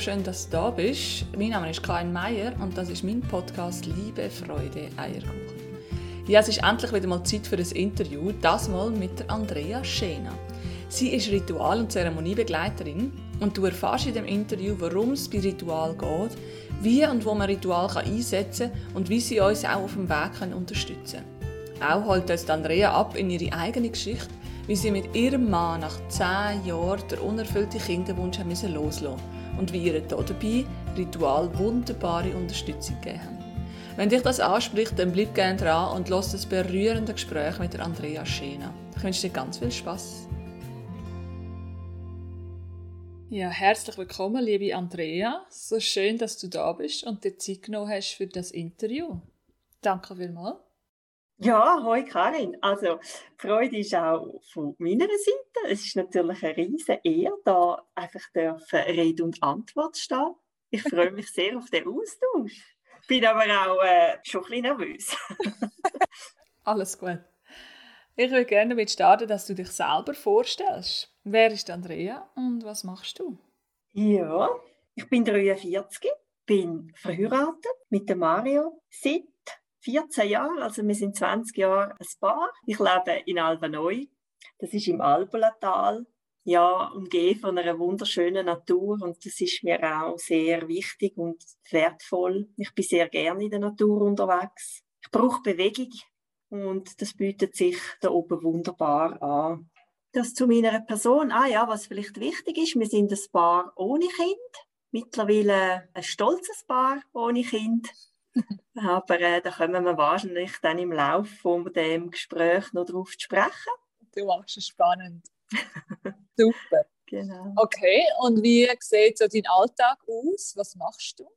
schön, dass du da bist. Mein Name ist Karin Meier und das ist mein Podcast Liebe, Freude, Eierkuchen. Ja, es ist endlich wieder mal Zeit für ein Interview, das mal mit der Andrea Schena. Sie ist Ritual- und Zeremoniebegleiterin und du erfährst in dem Interview, warum es bei Ritual geht, wie und wo man Ritual einsetzen kann und wie sie uns auch auf dem Weg unterstützen können. Auch holt uns Andrea ab in ihre eigene Geschichte wie sie mit ihrem Mann nach zehn Jahren der unerfüllte Kinderwunsch loslassen und wie ihr dabei Ritual wunderbare Unterstützung gegeben haben. Wenn dich das anspricht, dann bleib gerne dran und lass das berührende Gespräch mit der Andrea Schena. Ich wünsche dir ganz viel Spaß. Ja, herzlich willkommen, liebe Andrea. So schön, dass du da bist und dir Zeit genommen hast für das Interview. Danke vielmals. Ja, hoi Karin. Also, die Freude ist auch von meiner Seite. Es ist natürlich eine riesige Ehre, da einfach dürfen Rede und Antwort stehen. Ich freue mich sehr auf den Austausch. Bin aber auch äh, schon ein bisschen nervös. Alles gut. Ich würde gerne damit starten, dass du dich selber vorstellst. Wer ist Andrea und was machst du? Ja, ich bin 43, bin verheiratet mit dem Mario seit 14 Jahre, also wir sind 20 Jahre ein Paar. Ich lebe in Albanoi, das ist im Albulatal, ja, umgeben von einer wunderschönen Natur und das ist mir auch sehr wichtig und wertvoll. Ich bin sehr gerne in der Natur unterwegs. Ich brauche Bewegung und das bietet sich da oben wunderbar an. Das zu meiner Person, ah ja, was vielleicht wichtig ist, wir sind ein Paar ohne Kind, mittlerweile ein stolzes Paar ohne Kind. Aber äh, da kommen wir wahrscheinlich dann im Laufe von dem Gespräch noch darauf zu sprechen. Du machst es spannend. Super. Genau. Okay, und wie sieht so dein Alltag aus? Was machst du?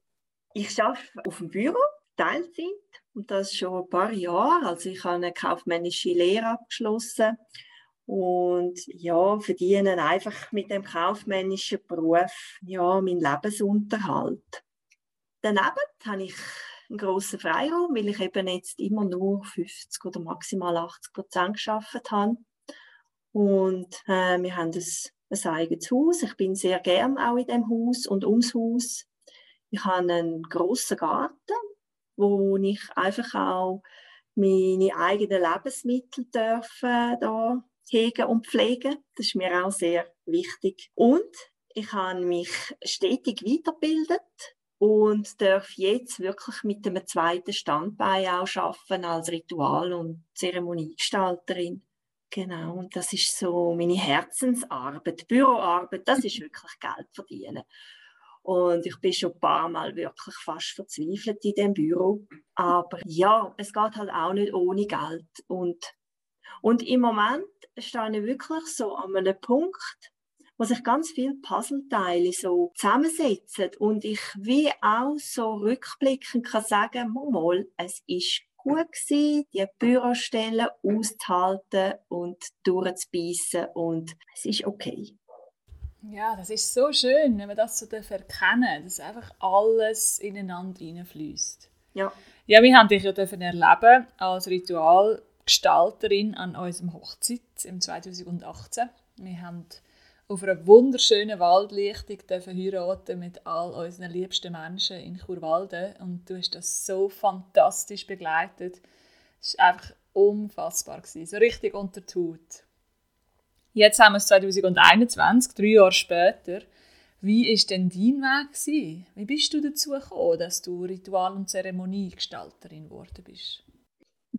Ich arbeite auf dem Büro, Teilzeit, und das schon ein paar Jahre. Also ich habe eine kaufmännische Lehre abgeschlossen und ja, verdiene einfach mit dem kaufmännischen Beruf ja, meinen Lebensunterhalt. Daneben habe ich einen grossen Freiraum, weil ich eben jetzt immer nur 50 oder maximal 80 Prozent geschafft habe. Und äh, wir haben ein, ein eigenes Haus. Ich bin sehr gern auch in dem Haus und ums Haus. Ich habe einen grossen Garten, wo ich einfach auch meine eigenen Lebensmittel dürfen da hegen und pflegen. Das ist mir auch sehr wichtig. Und ich habe mich stetig weitergebildet und darf jetzt wirklich mit einem zweiten Standbein auch arbeiten als Ritual- und Zeremoniegestalterin. Genau, und das ist so meine Herzensarbeit, Büroarbeit, das ist wirklich Geld verdienen. Und ich bin schon ein paar Mal wirklich fast verzweifelt in dem Büro. Aber ja, es geht halt auch nicht ohne Geld. Und, und im Moment stehe ich wirklich so an einem Punkt, wo sich ganz viele Puzzleteile so zusammensetzen und ich wie auch so rückblickend kann sagen, mal, es ist gut gewesen, die Bürostellen auszuhalten und durchzubeissen und es ist okay. Ja, das ist so schön, wenn man das so erkennen dass einfach alles ineinander hineinfließt. Ja. Ja, wir haben dich ja erleben als Ritualgestalterin an unserem Hochzeit im 2018. Wir haben auf einer wunderschönen Waldlichtung heiraten mit all unseren liebsten Menschen in Churwalden. Und du hast das so fantastisch begleitet. Es war einfach unfassbar. So richtig unter die Haut. Jetzt haben wir es 2021, drei Jahre später. Wie war denn dein Weg? Gewesen? Wie bist du dazu gekommen, dass du Ritual- und Zeremoniegestalterin geworden bist?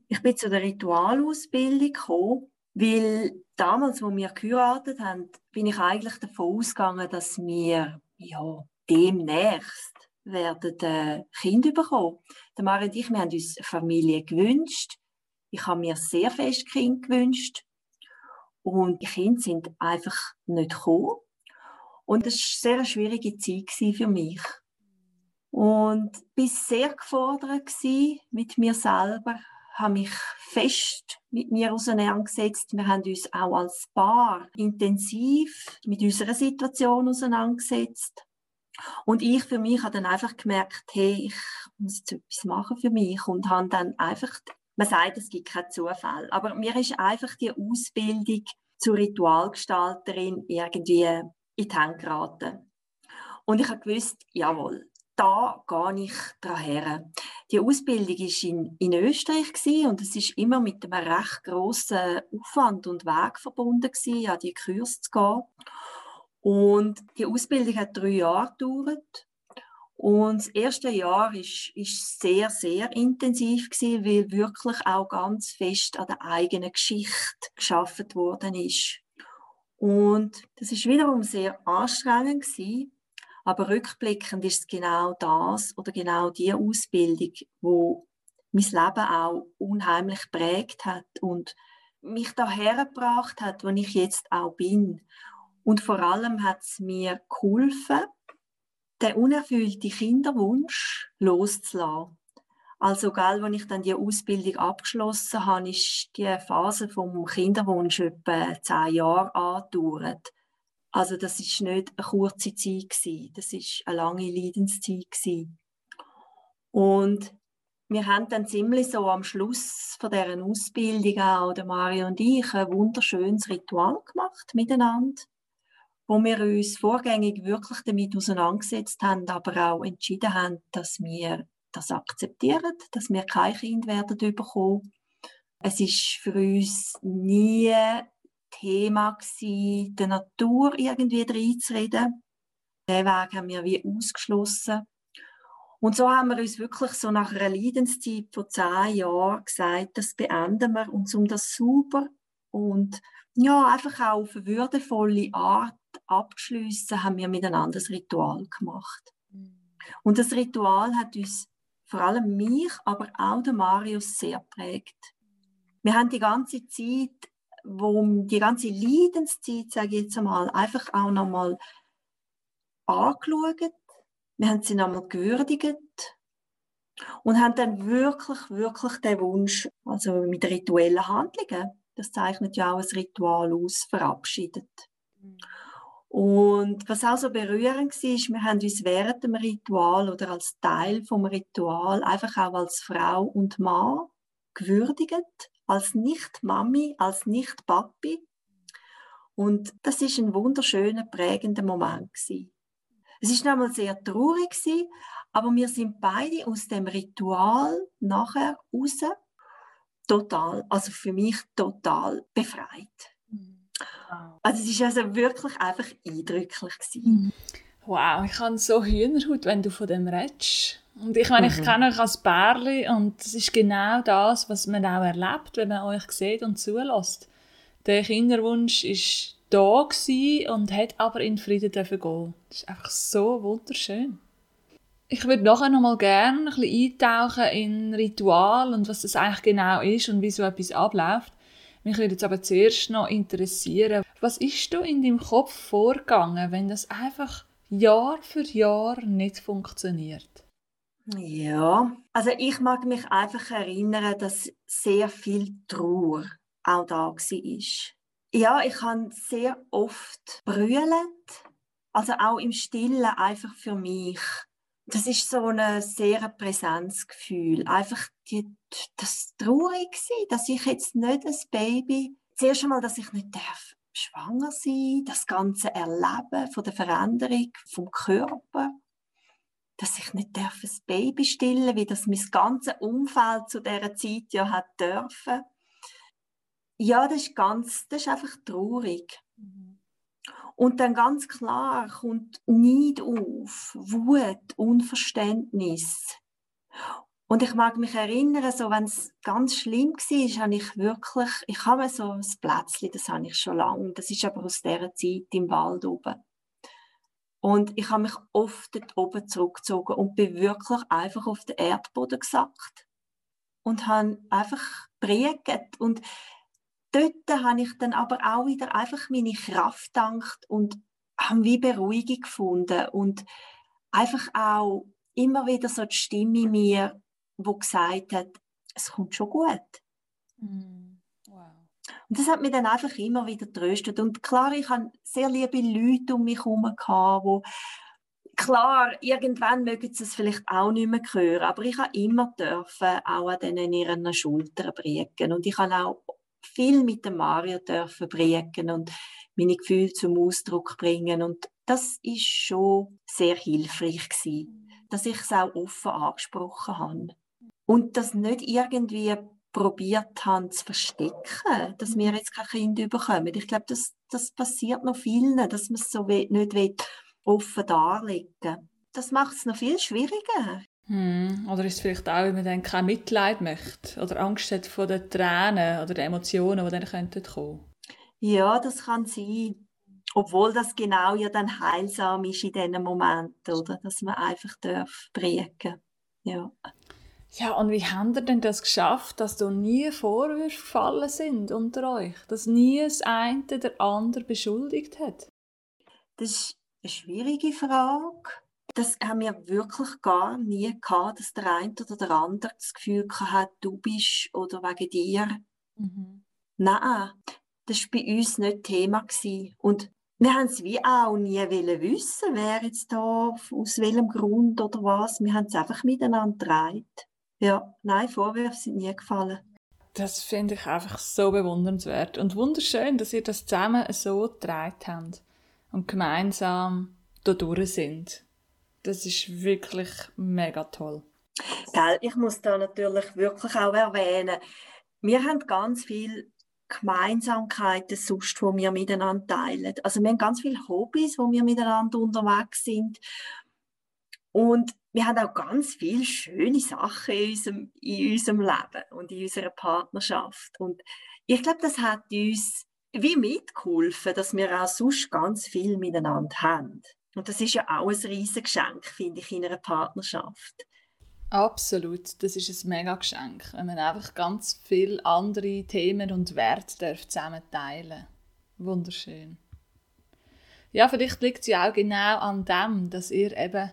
Ich bin zu der Ritualausbildung gekommen weil damals, wo wir geheiratet haben, bin ich eigentlich davon ausgegangen, dass wir ja, demnächst werden äh, Kinder bekommen. Der Mari und ich, wir haben uns Familie gewünscht. Ich habe mir sehr fest Kind gewünscht. Und die Kinder sind einfach nicht gekommen. Und das war eine sehr schwierige Zeit für mich. Und ich war sehr gefordert mit mir selber, habe mich fest mit mir auseinandergesetzt. Wir haben uns auch als Paar intensiv mit unserer Situation auseinandergesetzt. Und ich für mich habe dann einfach gemerkt, hey, ich muss jetzt etwas machen für mich und habe dann einfach, man sagt, es gibt keinen Zufall, aber mir ist einfach die Ausbildung zur Ritualgestalterin irgendwie in die Hände geraten. Und ich habe gewusst, jawohl, da gehe ich daher. Die Ausbildung war in, in Österreich und es ist immer mit einem recht grossen Aufwand und Weg verbunden an die Kurs zu gehen. Und die Ausbildung hat drei Jahre gedauert. Und das erste Jahr ist, ist sehr, sehr intensiv gewesen, weil wirklich auch ganz fest an der eigenen Geschichte geschaffen worden ist. Und das ist wiederum sehr anstrengend gewesen, aber rückblickend ist es genau das oder genau die Ausbildung, wo mein Leben auch unheimlich prägt hat und mich daher gebracht hat, wo ich jetzt auch bin. Und vor allem hat es mir geholfen, den unerfüllten Kinderwunsch loszulassen. Also, gell, als ich dann die Ausbildung abgeschlossen habe, ist die Phase vom Kinderwunsch etwa zehn Jahre angedauert. Also, das ist nicht eine kurze Zeit gewesen. Das ist eine lange Leidenszeit gewesen. Und wir haben dann ziemlich so am Schluss von deren Ausbildung auch, der Mario und ich, ein wunderschönes Ritual gemacht miteinander wo wir uns vorgängig wirklich damit auseinandergesetzt haben, aber auch entschieden haben, dass wir das akzeptieren, dass wir kein Kind werden bekommen. Es ist für uns nie Thema gewesen, der Natur irgendwie reinzureden. Den Weg haben wir wie ausgeschlossen. Und so haben wir uns wirklich so nach einer Leidenszeit von zehn Jahren gesagt, das beenden wir. Und um das super und ja, einfach auch auf eine würdevolle Art abschließen, haben wir miteinander ein Ritual gemacht. Mhm. Und das Ritual hat uns vor allem mich, aber auch den Marius sehr prägt. Wir haben die ganze Zeit, wo die ganze Leidenszeit, sage ich jetzt einmal, einfach auch nochmal angeschaut. Wir haben sie nochmal gewürdigt und haben dann wirklich, wirklich den Wunsch, also mit rituellen Handlungen, das zeichnet ja auch ein Ritual aus, verabschiedet. Und was auch so berührend war, wir haben uns während dem Ritual oder als Teil vom Ritual einfach auch als Frau und Mann gewürdigt, als Nicht-Mami, als Nicht-Papi. Und das ist ein wunderschöner, prägender Moment gewesen. Es ist nochmal sehr traurig gewesen, aber wir sind beide aus dem Ritual nachher raus total, also für mich total befreit. Also es war also wirklich einfach eindrücklich. Gewesen. Mhm. Wow, ich habe so Hühnerhaut, wenn du von dem redest. Und ich meine, ich mhm. kenne euch als Bärli und es ist genau das, was man auch erlebt, wenn man euch sieht und zulässt. Der Kinderwunsch ist da und hat aber in Frieden dürfen gehen. Das ist einfach so wunderschön. Ich würde nachher noch mal gerne ein bisschen eintauchen in Ritual und was das eigentlich genau ist und wie so etwas abläuft. Mich würde jetzt aber zuerst noch interessieren, was ist da in deinem Kopf vorgegangen, wenn das einfach Jahr für Jahr nicht funktioniert? Ja, also ich mag mich einfach erinnern, dass sehr viel Trauer auch da war. Ja, ich habe sehr oft brüllt, also auch im Stillen einfach für mich das ist so ein sehr Präsenzgefühl. Einfach die, das traurig war, dass ich jetzt nicht ein Baby, zuerst einmal, dass ich nicht darf schwanger sein, das ganze Erleben von der Veränderung vom Körper, dass ich nicht darf ein Baby stillen, wie das mein ganzes Umfeld zu dieser Zeit ja hat dürfen. Ja, das ist ganz, das ist einfach traurig. Mhm. Und dann ganz klar kommt Neid auf, Wut, Unverständnis. Und ich mag mich erinnern, so wenn es ganz schlimm war, habe ich wirklich, ich habe so ein Plätzchen, das habe ich schon lange, das ist aber aus dieser Zeit im Wald oben. Und ich habe mich oft dort oben zurückgezogen und bin wirklich einfach auf den Erdboden gesackt. Und habe einfach prägt. Und dort habe ich dann aber auch wieder einfach meine Kraft gedankt und habe wie Beruhigung gefunden und einfach auch immer wieder so die Stimme in mir, wo gesagt hat, es kommt schon gut. Mm. Und das hat mich dann einfach immer wieder tröstet. Und klar, ich hatte sehr liebe Leute um mich herum, wo klar, irgendwann mögen sie es vielleicht auch nicht mehr hören, aber ich habe immer dürfen auch an denen ihren Schultern prägen. Und ich habe auch viel mit dem Mario dürfen prägen und meine Gefühle zum Ausdruck bringen. Und das ist schon sehr hilfreich gewesen, dass ich es auch offen angesprochen habe. Und das nicht irgendwie probiert haben zu verstecken, dass wir jetzt kein Kind bekommen. Ich glaube, das, das passiert noch vielen, dass man es so nicht offen darlegen Das macht es noch viel schwieriger. Hm. Oder ist es vielleicht auch, wenn man dann kein Mitleid möchte oder Angst hat vor den Tränen oder den Emotionen, die dann könnten kommen? Ja, das kann sein. Obwohl das genau ja dann heilsam ist in diesen Momenten, oder? Dass man einfach darf prägen. Ja. Ja, und wie habt ihr denn das geschafft, dass da nie Vorwürfe gefallen sind unter euch? Dass nie das eine der andere beschuldigt hat? Das ist eine schwierige Frage. Das haben wir wirklich gar nie gehabt, dass der eine oder der andere das Gefühl hat, du bist oder wegen dir. Mhm. Nein, das war bei uns nicht Thema. Gewesen. Und wir haben es wie auch nie wissen, wer jetzt da, aus welchem Grund oder was. Wir haben es einfach miteinander getragen. Ja, nein, Vorwürfe sind nie gefallen. Das finde ich einfach so bewundernswert und wunderschön, dass ihr das zusammen so getragen habt und gemeinsam da durch sind. Das ist wirklich mega toll. Gell, ich muss da natürlich wirklich auch erwähnen, wir haben ganz viel Gemeinsamkeiten sonst, die wir miteinander teilen. Also wir haben ganz viele Hobbys, wo wir miteinander unterwegs sind. Und wir haben auch ganz viele schöne Sachen in unserem, in unserem Leben und in unserer Partnerschaft. Und ich glaube, das hat uns wie mitgeholfen, dass wir auch sonst ganz viel miteinander haben. Und das ist ja auch ein riesiges Geschenk, finde ich, in einer Partnerschaft. Absolut, das ist ein mega Geschenk, wenn man einfach ganz viele andere Themen und Werte zusammen teilen Wunderschön. Ja, vielleicht liegt es ja auch genau an dem, dass ihr eben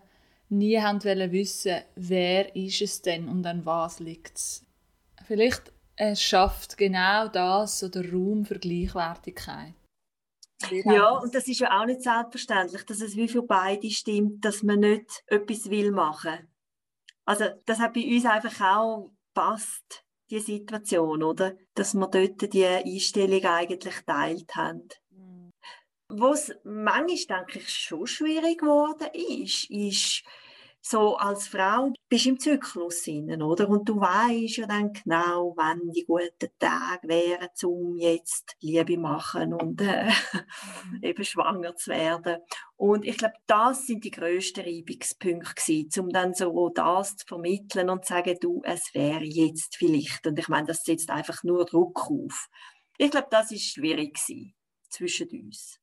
nie haben wissen, wer ist es denn und an was liegt es. Vielleicht es schafft genau das so der Raum für Gleichwertigkeit. Ja, und das ist ja auch nicht selbstverständlich, dass es wie für beide stimmt, dass man nicht etwas will machen. Also das hat bei uns einfach auch passt die Situation, oder? Dass wir dort die Einstellung eigentlich teilt haben. Wo es manchmal, denke ich, schon schwierig geworden ist, ist so als Frau bist du im Zyklus hinein, oder? Und du weißt ja dann genau, wann die guten Tage wären, um jetzt Liebe machen und äh, mhm. eben schwanger zu werden. Und ich glaube, das sind die grössten Reibungspunkte gewesen, um dann so das zu vermitteln und zu sagen, du, es wäre jetzt vielleicht. Und ich meine, das setzt einfach nur Druck auf. Ich glaube, das ist schwierig gewesen zwischen uns.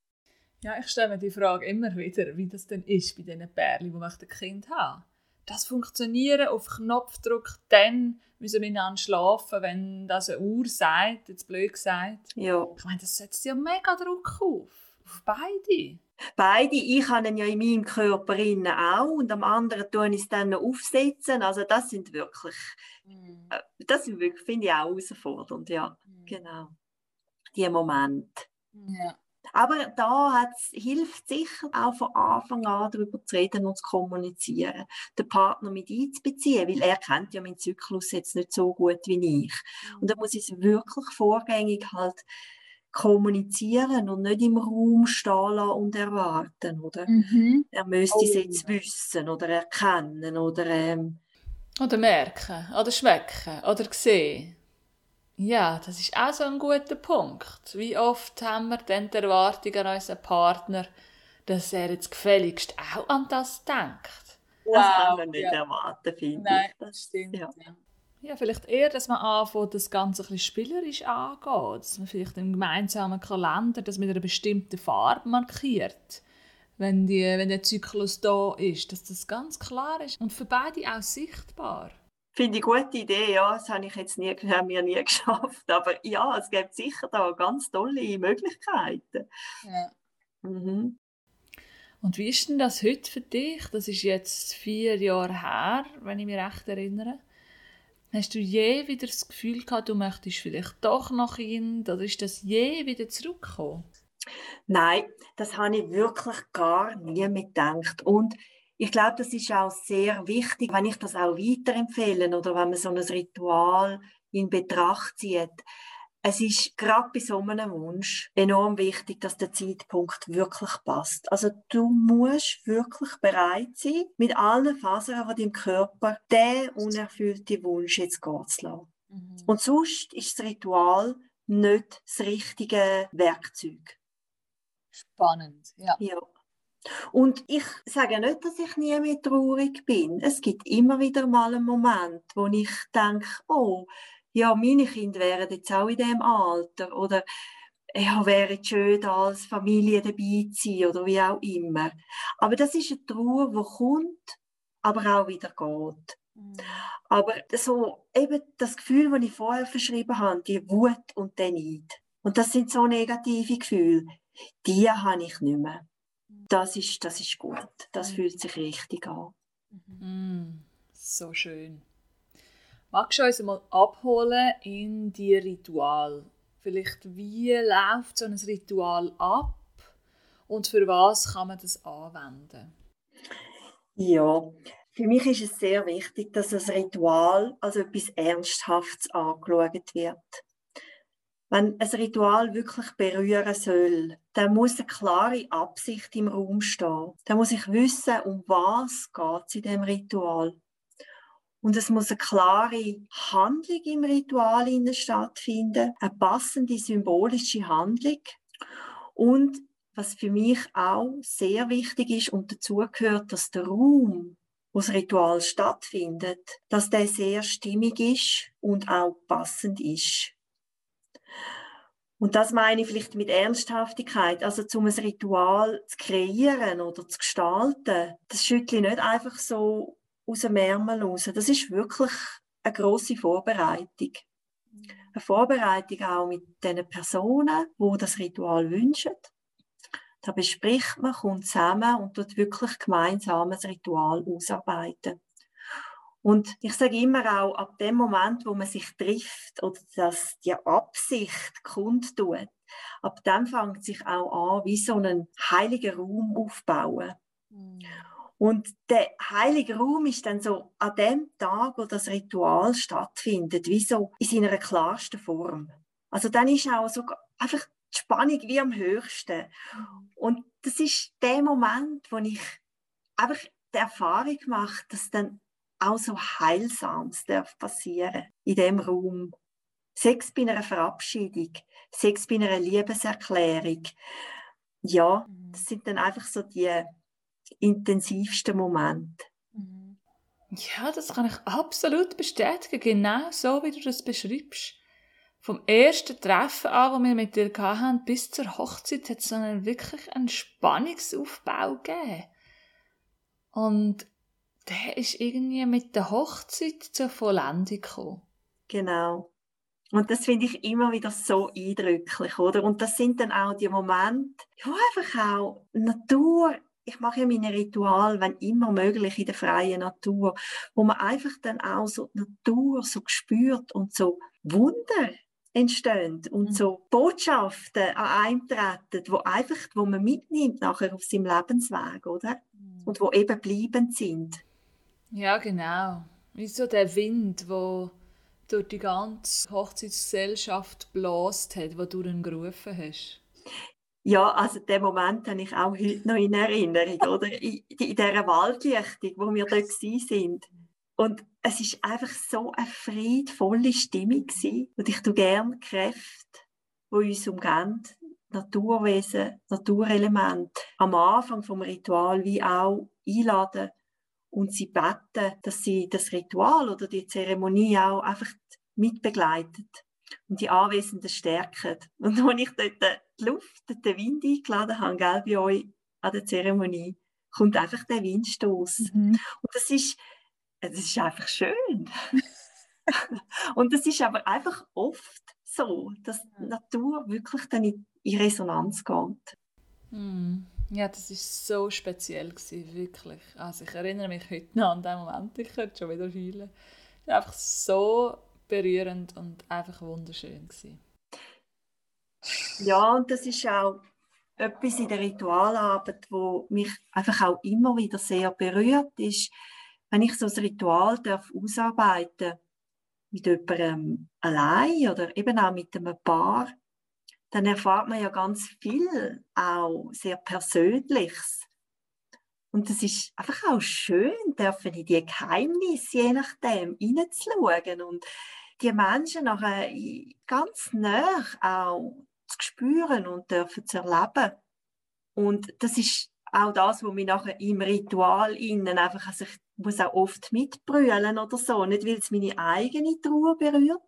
Ja, ich stelle mir die Frage immer wieder, wie das denn ist bei diesen Pärchen, die ein Kind haben. Das Funktionieren auf Knopfdruck, dann müssen wir miteinander schlafen, wenn das eine Uhr sagt, jetzt blöd gesagt. Ja. Ich meine, das setzt ja mega Druck auf. Auf beide. Beide, ich habe ihn ja in meinem Körper auch und am anderen tue ich es dann noch aufsetzen. Also das sind wirklich, mm. das sind wirklich, finde ich auch herausfordernd, ja, mm. genau. Die Momente. Ja. Aber da hilft sicher auch von Anfang an darüber zu reden und zu kommunizieren, den Partner mit einzubeziehen, weil er kennt ja meinen Zyklus jetzt nicht so gut wie ich. Und da muss ich es wirklich vorgängig halt kommunizieren und nicht im Raum stehen und erwarten, oder? Mhm. Er müsste es oh. jetzt wissen oder erkennen oder ähm, oder merken oder schmecken oder sehen. Ja, das ist auch so ein guter Punkt. Wie oft haben wir denn die Erwartung an unseren Partner, dass er jetzt gefälligst auch an das denkt? Wow, das kann man nicht ja. erwarten, finde Nein, ich. das stimmt. Ja. ja. Vielleicht eher, dass man anfängt, das Ganze ein bisschen spielerisch angeht. Dass man vielleicht einen gemeinsamen Kalender, das mit einer bestimmten Farbe markiert. Wenn, die, wenn der Zyklus da ist, dass das ganz klar ist und für beide auch sichtbar. Finde ich eine gute Idee, ja. Das habe ich jetzt nie, haben wir nie geschafft. Aber ja, es gibt sicher da ganz tolle Möglichkeiten. Ja. Mhm. Und wie ist denn das heute für dich? Das ist jetzt vier Jahre her, wenn ich mich recht erinnere. Hast du je wieder das Gefühl gehabt, du möchtest vielleicht doch noch Kind? Oder ist das je wieder zurückgekommen? Nein, das habe ich wirklich gar nie mitgedacht. Und ich glaube, das ist auch sehr wichtig, wenn ich das auch weiterempfehle oder wenn man so ein Ritual in Betracht zieht. es ist gerade bei so einem Wunsch enorm wichtig, dass der Zeitpunkt wirklich passt. Also du musst wirklich bereit sein, mit allen Fasern von deinem Körper den unerfüllten Wunsch jetzt gehen zu lassen. Mhm. Und sonst ist das Ritual nicht das richtige Werkzeug. Spannend, ja. ja. Und ich sage nicht, dass ich nie mehr traurig bin. Es gibt immer wieder mal einen Moment, wo ich denke, oh, ja, meine Kinder wären jetzt auch in diesem Alter oder ja, wäre es schön, als Familie dabei zu sein oder wie auch immer. Aber das ist eine Trauer, die kommt, aber auch wieder geht. Mhm. Aber so eben das Gefühl, das ich vorher verschrieben habe, die Wut und der Neid. Und das sind so negative Gefühle, die habe ich nicht mehr. Mhm. Das ist, das ist gut. Das mhm. fühlt sich richtig an. Mm, so schön. Magst du uns mal abholen in die Ritual? Vielleicht, wie läuft so ein Ritual ab und für was kann man das anwenden? Ja, für mich ist es sehr wichtig, dass das Ritual als etwas Ernsthaftes angeschaut wird. Wenn ein Ritual wirklich berühren soll, dann muss eine klare Absicht im Raum stehen. Dann muss ich wissen, um was es in dem Ritual. Und es muss eine klare Handlung im Ritual stattfinden, eine passende symbolische Handlung. Und was für mich auch sehr wichtig ist und dazu gehört, dass der Raum, wo das Ritual stattfindet, dass der sehr stimmig ist und auch passend ist. Und das meine ich vielleicht mit Ernsthaftigkeit. Also, um ein Ritual zu kreieren oder zu gestalten, das schüttle ich nicht einfach so aus dem Ärmel raus. Das ist wirklich eine grosse Vorbereitung. Eine Vorbereitung auch mit den Personen, wo das Ritual wünschen. Da bespricht man, kommt zusammen und tut wirklich gemeinsam ein Ritual ausarbeiten. Und ich sage immer auch, ab dem Moment, wo man sich trifft oder dass die Absicht kundtut, ab dem fängt sich auch an, wie so einen heiligen Raum aufbauen. Mhm. Und der heilige Raum ist dann so an dem Tag, wo das Ritual stattfindet, wie so in seiner klarsten Form. Also dann ist auch so einfach die Spannung wie am höchsten. Und das ist der Moment, wo ich einfach die Erfahrung mache, dass dann auch so Heilsames darf passieren in dem Raum. Sex bei einer Verabschiedung, Sex bei einer Liebeserklärung. Ja, mhm. das sind dann einfach so die intensivsten Moment. Mhm. Ja, das kann ich absolut bestätigen, genau so, wie du das beschreibst. Vom ersten Treffen an, wo wir mit dir hatten, bis zur Hochzeit, hat es dann wirklich einen Spannungsaufbau gegeben. Und der ist irgendwie mit der Hochzeit zur Vollendung gekommen. Genau. Und das finde ich immer wieder so eindrücklich, oder? Und das sind dann auch die Momente, wo einfach auch Natur ich mache ja meine Ritual, wenn immer möglich, in der freien Natur, wo man einfach dann auch so die Natur so spürt und so Wunder entstehen und mhm. so Botschaften an einem treten, wo einfach, wo man mitnimmt nachher auf seinem Lebensweg, oder? Mhm. Und wo eben bleibend sind. Ja, genau. Wie so der Wind, wo durch die ganze Hochzeitsgesellschaft bläst hat, wo du dann gerufen hast. Ja, also den Moment habe ich auch heute noch in Erinnerung, oder? In, in dieser Waldlichtung, wo wir dort sind. Und es ist einfach so eine friedvolle Stimmung gewesen. Und ich tue gerne Kräfte, die uns umgeben, Naturwesen, Naturelemente, am Anfang vom Ritual wie auch einladen und sie beten, dass sie das Ritual oder die Zeremonie auch einfach mitbegleitet und die Anwesenden stärken. Und als ich dort die Luft, den Wind eingeladen habe, gell, bei euch an der Zeremonie, kommt einfach der Windstoß. Mhm. Und das ist, das ist einfach schön. und das ist aber einfach oft so, dass die Natur wirklich dann in, in Resonanz geht. Mhm. Ja, das ist so speziell gewesen, wirklich. Also ich erinnere mich heute noch an den Moment, ich könnte schon wieder fühlen. Es war einfach so berührend und einfach wunderschön gewesen. Ja, und das ist auch etwas in der Ritualarbeit, wo mich einfach auch immer wieder sehr berührt ist, wenn ich so ein Ritual darf ausarbeiten mit jemandem allein oder eben auch mit einem Paar, dann erfahrt man ja ganz viel, auch sehr Persönliches. Und es ist einfach auch schön, dürfen in die Geheimnisse je nachdem hineinzuschauen und die Menschen nachher ganz nah auch zu spüren und dürfen zu erleben. Und das ist auch das, was mich nachher im Ritual innen einfach, also ich muss auch oft mitbrüllen oder so, nicht weil es meine eigene Trauer berührt,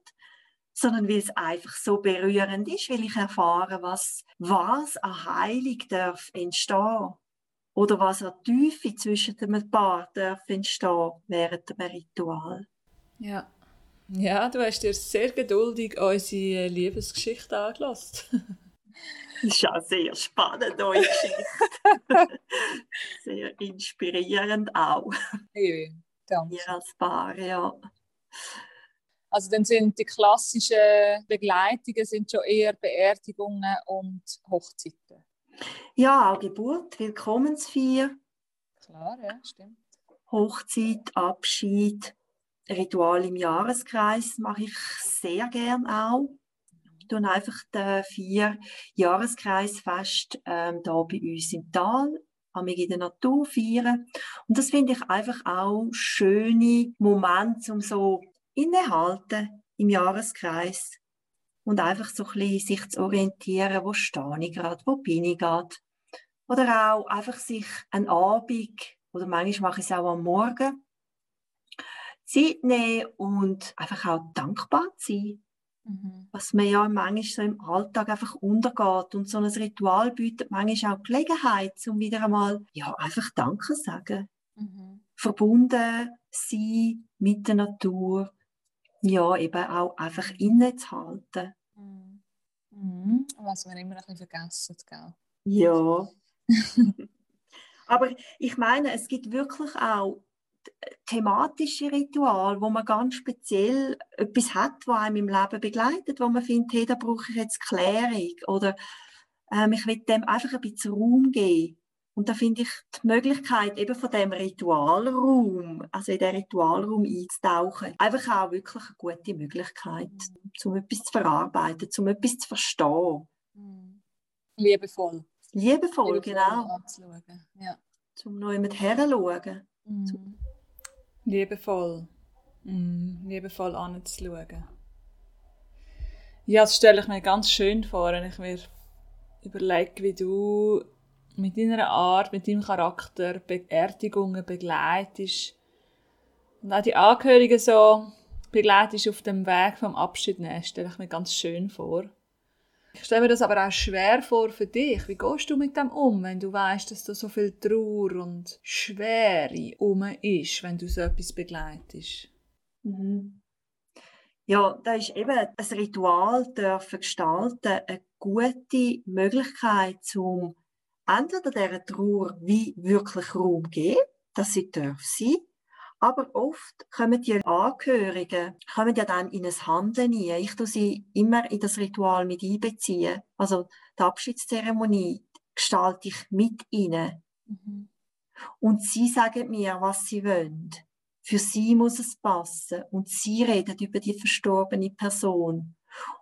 sondern weil es einfach so berührend ist, weil ich erfahre, was, was an Heilung darf entstehen oder was an Tiefe zwischen dem Paar darf entstehen während dem Ritual. Ja. Ja, du hast dir sehr geduldig unsere Liebesgeschichte angelassen. Das ist auch sehr spannend, eure Geschichte. sehr inspirierend auch. Ja, danke. Ihr als Paar, ja. Also dann sind die klassischen Begleitungen sind schon eher Beerdigungen und Hochzeiten. Ja, auch Geburt, Willkommensfeier. Klar, ja, stimmt. Hochzeit, Abschied, Ritual im Jahreskreis mache ich sehr gern auch tun einfach den vier Jahreskreisfest ähm, da bei uns im Tal amig in der Natur feiern. Und das finde ich einfach auch schöne Momente, um so innehalten im Jahreskreis und einfach so ein bisschen sich zu orientieren, wo stehe ich gerade, wo bin ich gerade. Oder auch einfach sich einen Abend, oder manchmal mache ich es auch am Morgen, Zeit nehmen und einfach auch dankbar sein Mhm. Was man ja manchmal so im Alltag einfach untergeht. Und so ein Ritual bietet manchmal auch Gelegenheit, um wieder einmal ja, einfach Danke zu sagen. Mhm. Verbunden sein mit der Natur. Ja, eben auch einfach innezuhalten. Mhm. Mhm. Was wir immer ein bisschen vergessen, gell? Ja. Aber ich meine, es gibt wirklich auch thematische Ritual, wo man ganz speziell etwas hat, was einem im Leben begleitet, wo man findet, hey, da brauche ich jetzt Klärung oder ähm, ich will dem einfach ein bisschen Raum geben. Und da finde ich die Möglichkeit eben von dem Ritualraum, also in den Ritualraum einzutauchen, einfach auch wirklich eine gute Möglichkeit, mhm. um etwas zu verarbeiten, um etwas zu verstehen. Mhm. Liebevoll. Liebevoll, Liebevoll genau. Anzuschauen. Ja. Zum neu mit herzuschauen. Mhm. Liebevoll. Mm, liebevoll anzuschauen. Ja, das stelle ich mir ganz schön vor, wenn ich mir überlege, wie du mit deiner Art, mit deinem Charakter Beerdigungen begleitest und auch die Angehörigen so begleitest auf dem Weg vom Abschied nehmen, stelle ich mir ganz schön vor. Ich stelle mir das aber auch schwer vor für dich. Wie gehst du mit dem um, wenn du weißt, dass da so viel Trauer und Schwere um ist, wenn du so etwas begleitest? Mhm. Ja, da ist eben ein Ritual dürfen gestalten eine gute Möglichkeit, um entweder dieser Trauer wie wirklich Raum geben, dass sie darf sein, aber oft kommen die Angehörigen kommen ja dann in ein Handeln ein. Ich tue sie immer in das Ritual mit einbeziehen. Also die Abschiedszeremonie gestalte ich mit ihnen. Mhm. Und sie sagen mir, was sie wollen. Für sie muss es passen. Und sie reden über die verstorbene Person.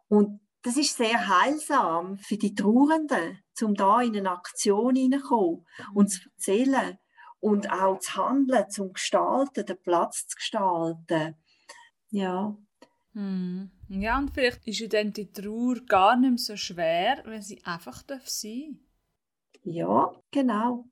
Und das ist sehr heilsam für die Trauernden, um da in eine Aktion hineinzukommen und mhm. zu erzählen, und auch zu handeln, zum Gestalten, den Platz zu gestalten. Ja. Hm. Ja, und vielleicht ist ja dann die Trauer gar nicht mehr so schwer, wenn sie einfach sein darf Ja, genau.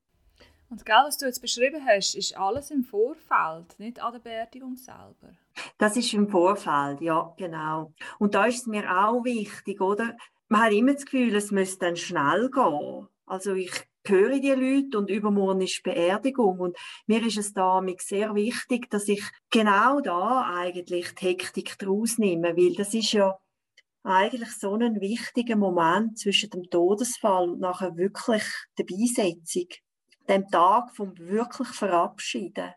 Und gell, was du jetzt beschrieben hast, ist alles im Vorfeld, nicht an der Beerdigung selber. Das ist im Vorfeld, ja, genau. Und da ist es mir auch wichtig, oder? Man hat immer das Gefühl, es müsste dann schnell gehen. Also ich höre die Leute und übermorgen ist Beerdigung. Und mir ist es da sehr wichtig, dass ich genau da eigentlich die Hektik daraus nehme, weil das ist ja eigentlich so ein wichtiger Moment zwischen dem Todesfall und nachher wirklich der Beisetzung, dem Tag vom wirklich Verabschieden.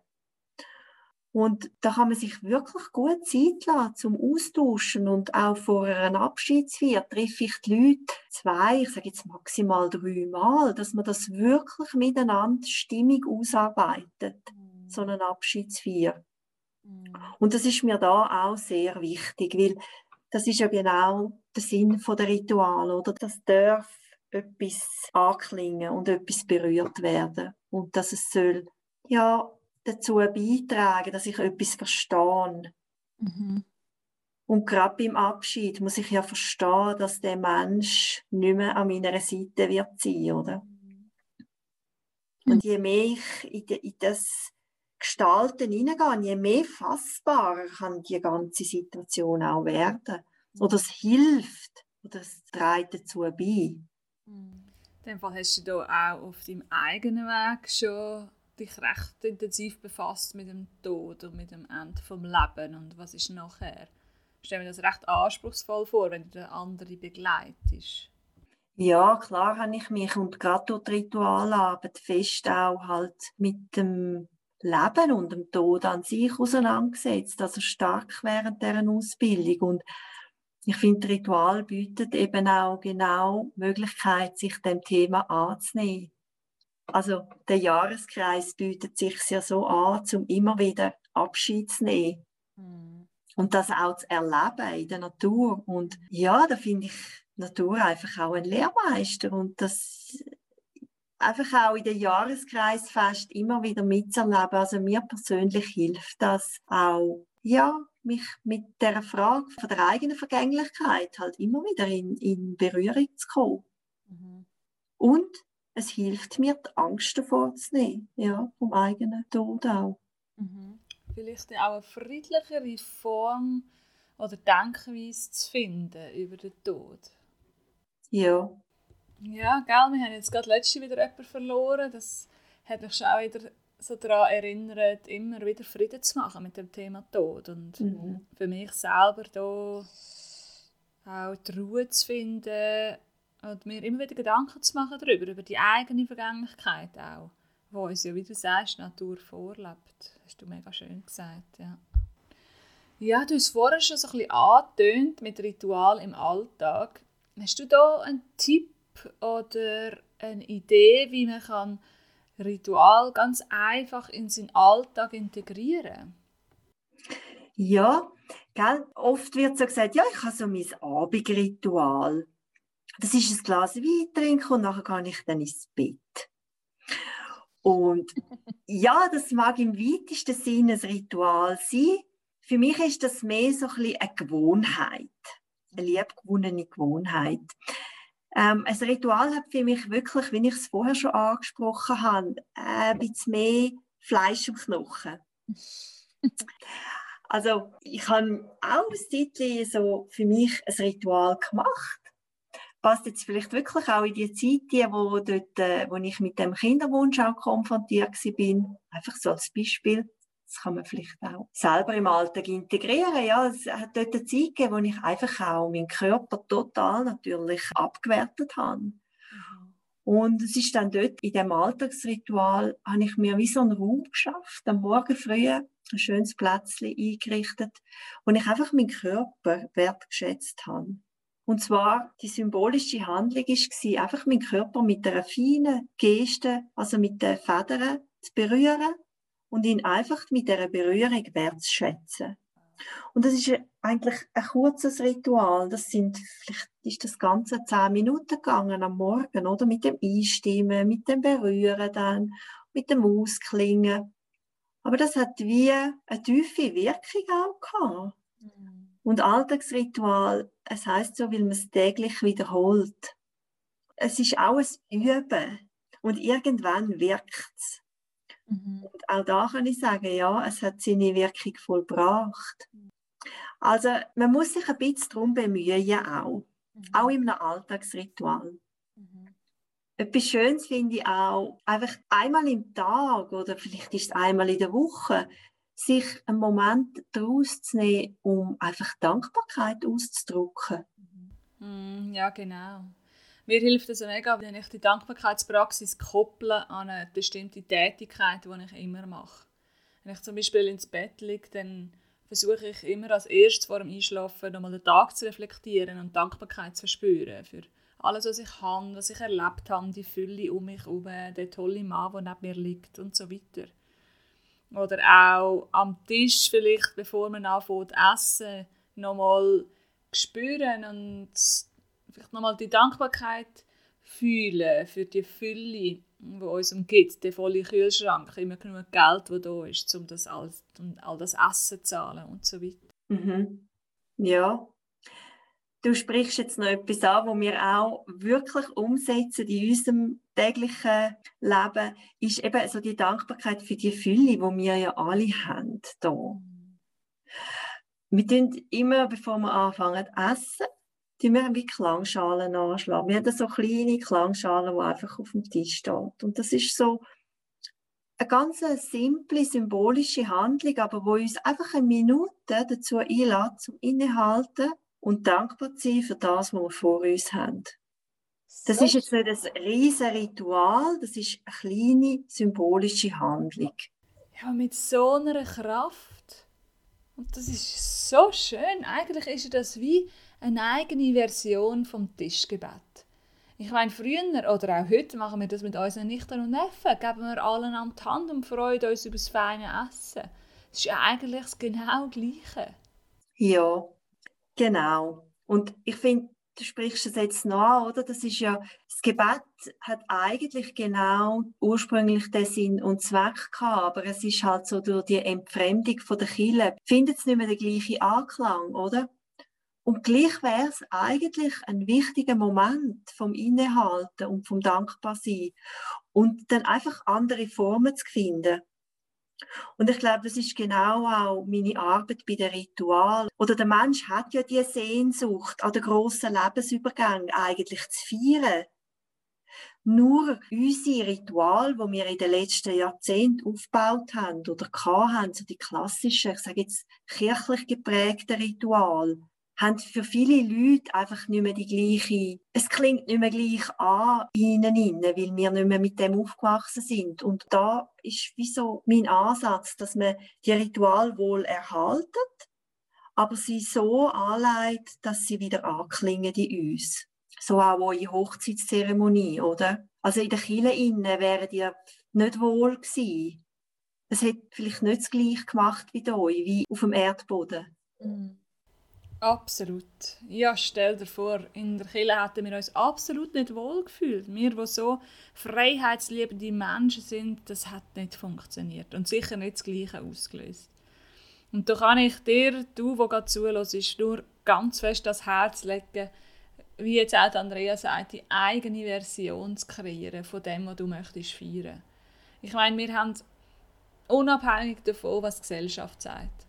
Und da kann man sich wirklich gut Zeit lassen zum Austauschen und auch vor einer Abschiedsfeier treffe ich die Leute zwei, ich sage jetzt maximal drei Mal, dass man das wirklich miteinander stimmig ausarbeitet, mhm. so eine Abschiedsfeier. Mhm. Und das ist mir da auch sehr wichtig, weil das ist ja genau der Sinn der Ritual, oder? Das darf etwas anklingen und etwas berührt werden und dass es soll ja dazu beitragen, dass ich etwas verstehe. Mhm. Und gerade beim Abschied muss ich ja verstehen, dass der Mensch nicht mehr an meiner Seite wird sein, oder? Mhm. Und je mehr ich in, das Gestalten hineingehe, je mehr fassbarer kann die ganze Situation auch werden. Oder es hilft, oder es trägt dazu bei. In dem Fall hast du da auch auf deinem eigenen Weg schon dich recht intensiv befasst mit dem Tod und mit dem Ende vom Leben. Und was ist nachher. Ich stelle mir das recht anspruchsvoll vor, wenn du den anderen begleitest. Ja, klar habe ich mich. Und gerade durch die Ritualarbeit fest auch halt mit dem Leben und dem Tod an sich auseinandergesetzt, also stark während deren Ausbildung. Und ich finde, Ritual bietet eben auch genau die Möglichkeit, sich dem Thema anzunehmen. Also der Jahreskreis bietet sich ja so an, um immer wieder Abschied zu nehmen. Mhm. Und das auch zu erleben in der Natur. Und ja, da finde ich Natur einfach auch ein Lehrmeister. Und das einfach auch in den Jahreskreisfest immer wieder mitzuerleben. Also mir persönlich hilft das auch, ja, mich mit der Frage von der eigenen Vergänglichkeit halt immer wieder in, in Berührung zu kommen. Mhm. Und es hilft mir, die Angst davor zu nehmen, ja, vom eigenen Tod auch. Mhm. Vielleicht auch eine friedlichere Form oder Denkweise zu finden über den Tod. Ja. Ja, gell, wir haben jetzt gerade letzte wieder jemanden verloren. Das hat mich schon auch wieder so daran erinnert, immer wieder Frieden zu machen mit dem Thema Tod. Und mhm. für mich selber da auch die Ruhe zu finden und mir immer wieder Gedanken zu machen darüber, über die eigene Vergänglichkeit auch, wo uns ja, wie du sagst, Natur vorlebt. Hast du mega schön gesagt, ja. Ja, du hast vorher schon so ein bisschen angetönt mit Ritual im Alltag. Hast du da einen Tipp oder eine Idee, wie man kann Ritual ganz einfach in seinen Alltag integrieren? Ja, gell? oft wird so gesagt, ja, ich habe so mein Abendritual. Das ist ein Glas Wein trinken und nachher gehe ich dann ins Bett. Und ja, das mag im weitesten Sinne ein Ritual sein. Für mich ist das mehr so ein bisschen eine Gewohnheit, eine liebgewonnene Gewohnheit. Ähm, ein Ritual hat für mich wirklich, wie ich es vorher schon angesprochen habe, ein bisschen mehr Fleisch im Knochen. also ich habe auch ein Zeitchen so für mich ein Ritual gemacht. Passt jetzt vielleicht wirklich auch in die Zeit, wo, dort, äh, wo ich mit dem Kinderwunsch auch konfrontiert war. Einfach so als Beispiel. Das kann man vielleicht auch selber im Alltag integrieren. Ja, es hat dort eine Zeit gegeben, wo ich einfach auch meinen Körper total natürlich abgewertet habe. Mhm. Und es ist dann dort in dem Alltagsritual, habe ich mir wie so einen Raum geschafft, am Morgen früh ein schönes Plätzchen eingerichtet, wo ich einfach meinen Körper wertgeschätzt habe. Und zwar die symbolische Handlung war, einfach meinen Körper mit einer feinen Geste, also mit den Federn zu berühren und ihn einfach mit dieser Berührung wertzuschätzen. Und das ist eigentlich ein kurzes Ritual. Das sind, vielleicht ist das Ganze zehn Minuten gegangen am Morgen, oder? Mit dem Einstimmen, mit dem Berühren dann, mit dem Ausklingen. Aber das hat wie eine tiefe Wirkung auch gehabt. Und Alltagsritual, es heißt so, weil man es täglich wiederholt. Es ist auch ein Üben. Und irgendwann wirkt es. Mhm. Und auch da kann ich sagen, ja, es hat seine Wirkung vollbracht. Also man muss sich ein bisschen darum bemühen auch, mhm. auch in einem Alltagsritual. Mhm. Etwas Schönes finde ich auch, einfach einmal im Tag oder vielleicht ist es einmal in der Woche, sich einen Moment daraus zu nehmen, um einfach Dankbarkeit auszudrücken. Mhm. Ja, genau. Mir hilft es mega, wenn ich die Dankbarkeitspraxis kopple an eine bestimmte Tätigkeit, die ich immer mache. Wenn ich zum Beispiel ins Bett liege, dann versuche ich immer als erstes vor dem Einschlafen nochmal den Tag zu reflektieren und Dankbarkeit zu verspüren für alles, was ich habe, was ich erlebt habe, die Fülle um mich herum, der tolle Mann, der neben mir liegt und so weiter. Oder auch am Tisch vielleicht, bevor man anfängt zu essen, nochmal spüren und vielleicht nochmal die Dankbarkeit fühlen für die Fülle, die uns umgibt, der volle Kühlschrank, immer genug Geld, das da ist, um das alles, um all das Essen zu zahlen und so weiter. Mhm. Ja. Du sprichst jetzt noch etwas an, was wir auch wirklich umsetzen in unserem täglichen Leben, ist eben so die Dankbarkeit für die Fülle, die wir ja alle haben. Da. Wir tun immer, bevor wir anfangen zu essen, die wir wie Klangschalen anschlagen. Wir haben so kleine Klangschalen, die einfach auf dem Tisch steht. Und das ist so eine ganz simple, symbolische Handlung, aber wo uns einfach eine Minute dazu einlädt, zum Innehalten und dankbar zu sein für das, was wir vor uns haben. Das so. ist jetzt nicht ein riesiges Ritual, das ist eine kleine, symbolische Handlung. Ja, mit so einer Kraft. Und das ist so schön. Eigentlich ist das wie eine eigene Version vom Tischgebet. Ich meine, früher oder auch heute machen wir das mit unseren Nichten und Neffen. Geben wir allen an die Hand und freuen uns über das feine Essen. Das ist ja eigentlich das genau Gleiche. Ja, genau. Und ich finde, du sprichst es jetzt noch oder? Das ist ja, das Gebet hat eigentlich genau ursprünglich den Sinn und Zweck gehabt, aber es ist halt so durch die Entfremdung von der Kirche, findet es nicht mehr den gleichen Anklang, oder? Und gleich wäre es eigentlich ein wichtiger Moment vom Innehalten und vom Dankbarsein und dann einfach andere Formen zu finden. Und ich glaube, das ist genau auch meine Arbeit bei der Ritual. Oder der Mensch hat ja die Sehnsucht, an den grossen Lebensübergang eigentlich zu feiern. Nur unsere Ritual, wo wir in den letzten Jahrzehnten aufgebaut haben oder haben, so die klassischen, ich sage jetzt kirchlich geprägten Ritual, haben für viele Leute einfach nicht mehr die gleiche, es klingt nicht mehr gleich an ihnen innen, weil wir nicht mehr mit dem aufgewachsen sind. Und da ist wie so mein Ansatz, dass man die Ritual wohl erhaltet, aber sie so anleitet, dass sie wieder anklingen in uns. So auch eure Hochzeitszeremonie, oder? Also in der Kirche innen wären die nicht wohl gewesen. Es hätte vielleicht nicht das Gleiche gemacht wie euch, wie auf dem Erdboden. Mm. Absolut. Ja, stell dir vor, in der Kirche hätten wir uns absolut nicht wohl gefühlt. Wir, die so freiheitsliebende Menschen sind, das hat nicht funktioniert und sicher nicht das Gleiche ausgelöst. Und da kann ich dir, du, der gerade zuhörst, nur ganz fest das Herz legen, wie jetzt auch Andrea sagt, die eigene Version zu kreieren von dem, was du möchtest feiern. Ich meine, wir haben unabhängig davon, was die Gesellschaft sagt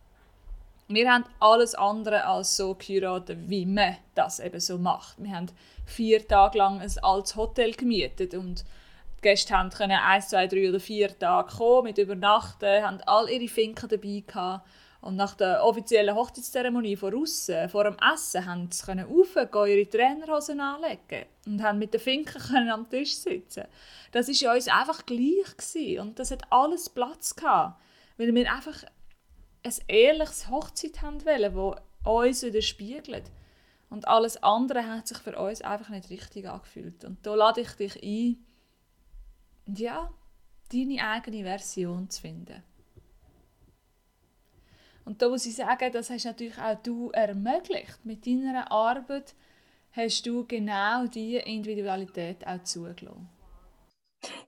wir haben alles andere als so geheiratet, wie man das eben so macht. Wir haben vier Tage lang ein altes Hotel gemietet und die Gäste können eins, zwei, drei oder vier Tage kommen, mit übernachten, haben all ihre Finken dabei gehabt. Und nach der offiziellen Hochzeitszeremonie von außen, vor dem Essen, haben sie raufgehen, ihre Trainerhosen anlegen und haben mit den Finken können am Tisch sitzen. Das war uns einfach gleich gewesen. und das hat alles Platz gehabt, weil wir einfach ein ehrliches Hochzeit haben wollen, das uns widerspiegelt. Und alles andere hat sich für uns einfach nicht richtig angefühlt. Und da lade ich dich ein, ja, deine eigene Version zu finden. Und da muss ich sagen, das hast natürlich auch du ermöglicht. Mit deiner Arbeit hast du genau diese Individualität auch zugelassen.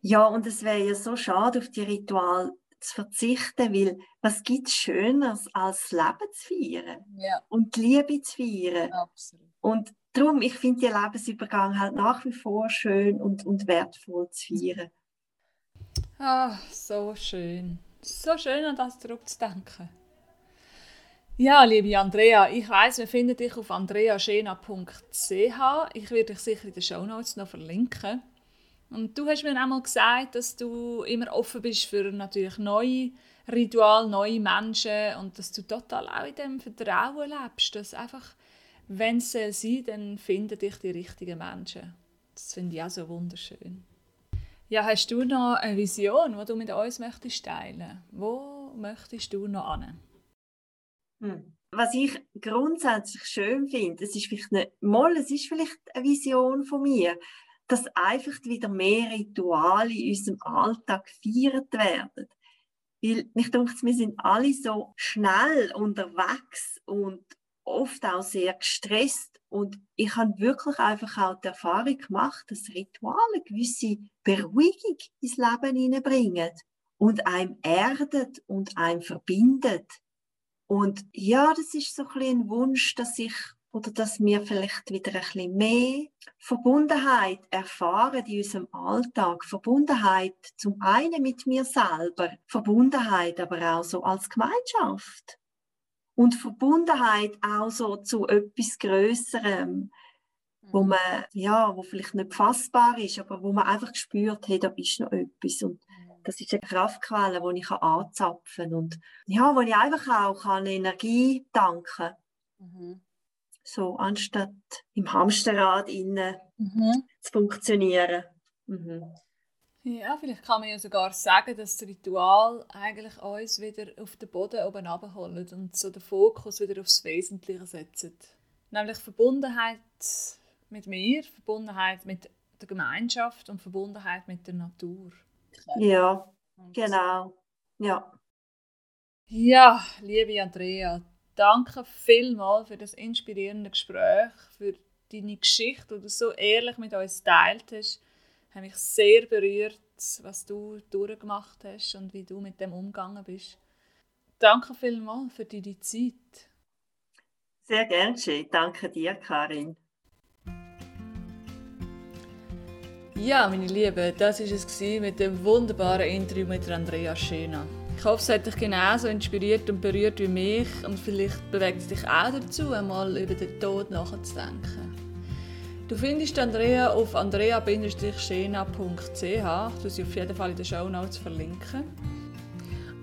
Ja, und es wäre ja so schade, auf die Ritual zu verzichten, weil was gibt es Schöneres als Leben zu feiern ja. und Liebe zu feiern? Absolut. Und darum, ich finde den Lebensübergang halt nach wie vor schön und, und wertvoll zu feiern. Ah, so schön. So schön, an das zurückzudenken. Ja, liebe Andrea, ich weiß, wir finden dich auf andreaschena.ch. Ich werde dich sicher in den Show Notes noch verlinken. Und du hast mir einmal gesagt, dass du immer offen bist für natürlich neue Rituale, neue Menschen und dass du total auch in dem Vertrauen lebst, dass einfach, wenn es sein soll, dann finden dich die richtigen Menschen. Das finde ich auch so wunderschön. Ja, hast du noch eine Vision, die du mit uns möchtest teilen? Wo möchtest du noch hin? Hm. Was ich grundsätzlich schön finde, es ist vielleicht nicht, mal, es ist vielleicht eine Vision von mir, dass einfach wieder mehr Rituale in unserem Alltag gefeiert werden. Weil mich denkt, wir sind alle so schnell unterwegs und oft auch sehr gestresst. Und ich habe wirklich einfach auch die Erfahrung gemacht, dass Rituale gewisse Beruhigung ins Leben hineinbringen und einem erdet und einem verbindet. Und ja, das ist so ein, ein Wunsch, dass ich oder dass wir vielleicht wieder ein bisschen mehr Verbundenheit erfahren in unserem Alltag. Verbundenheit zum einen mit mir selber, Verbundenheit aber auch so als Gemeinschaft. Und Verbundenheit auch so zu etwas Größerem, wo mhm. man, ja, wo vielleicht nicht fassbar ist, aber wo man einfach spürt, hey, da ist noch etwas. Und mhm. das ist eine Kraftquelle, die ich anzapfen kann. Und ja, wo ich einfach auch kann Energie tanken kann. Mhm so anstatt im Hamsterrad innen mhm. zu funktionieren. Mhm. Ja, vielleicht kann man ja sogar sagen, dass das Ritual eigentlich uns wieder auf den Boden oben abholt und so den Fokus wieder aufs Wesentliche setzt. Nämlich Verbundenheit mit mir, Verbundenheit mit der Gemeinschaft und Verbundenheit mit der Natur. Ja, genau. Ja. Ja, liebe Andrea, danke vielmals für das inspirierende Gespräch, für deine Geschichte, die du so ehrlich mit uns geteilt hast. Hat mich sehr berührt, was du durchgemacht hast und wie du mit dem umgegangen bist. Danke vielmals für deine Zeit. Sehr gerne, Danke dir, Karin. Ja, meine Lieben, das war es mit dem wunderbaren Interview mit Andrea Schena. Ich hoffe, es hat dich genauso inspiriert und berührt wie mich und vielleicht bewegt es dich auch dazu, einmal über den Tod nachzudenken. Du findest Andrea auf andrea-schena.ch. Ich tue sie auf jeden Fall in den Show Notes verlinken.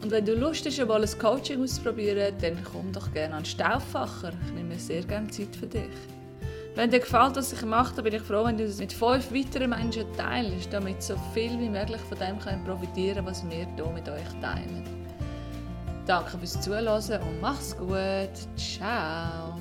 Und wenn du Lust hast, einmal ein Coaching auszuprobieren, dann komm doch gerne an Stauffacher. Ich nehme sehr gerne Zeit für dich. Wenn dir gefällt, was ich mache, dann bin ich froh, wenn du es mit fünf weiteren Menschen teilst, damit so viel wie möglich von dem können profitieren was wir hier mit euch teilen. Danke fürs Zuhören und mach's gut. Ciao.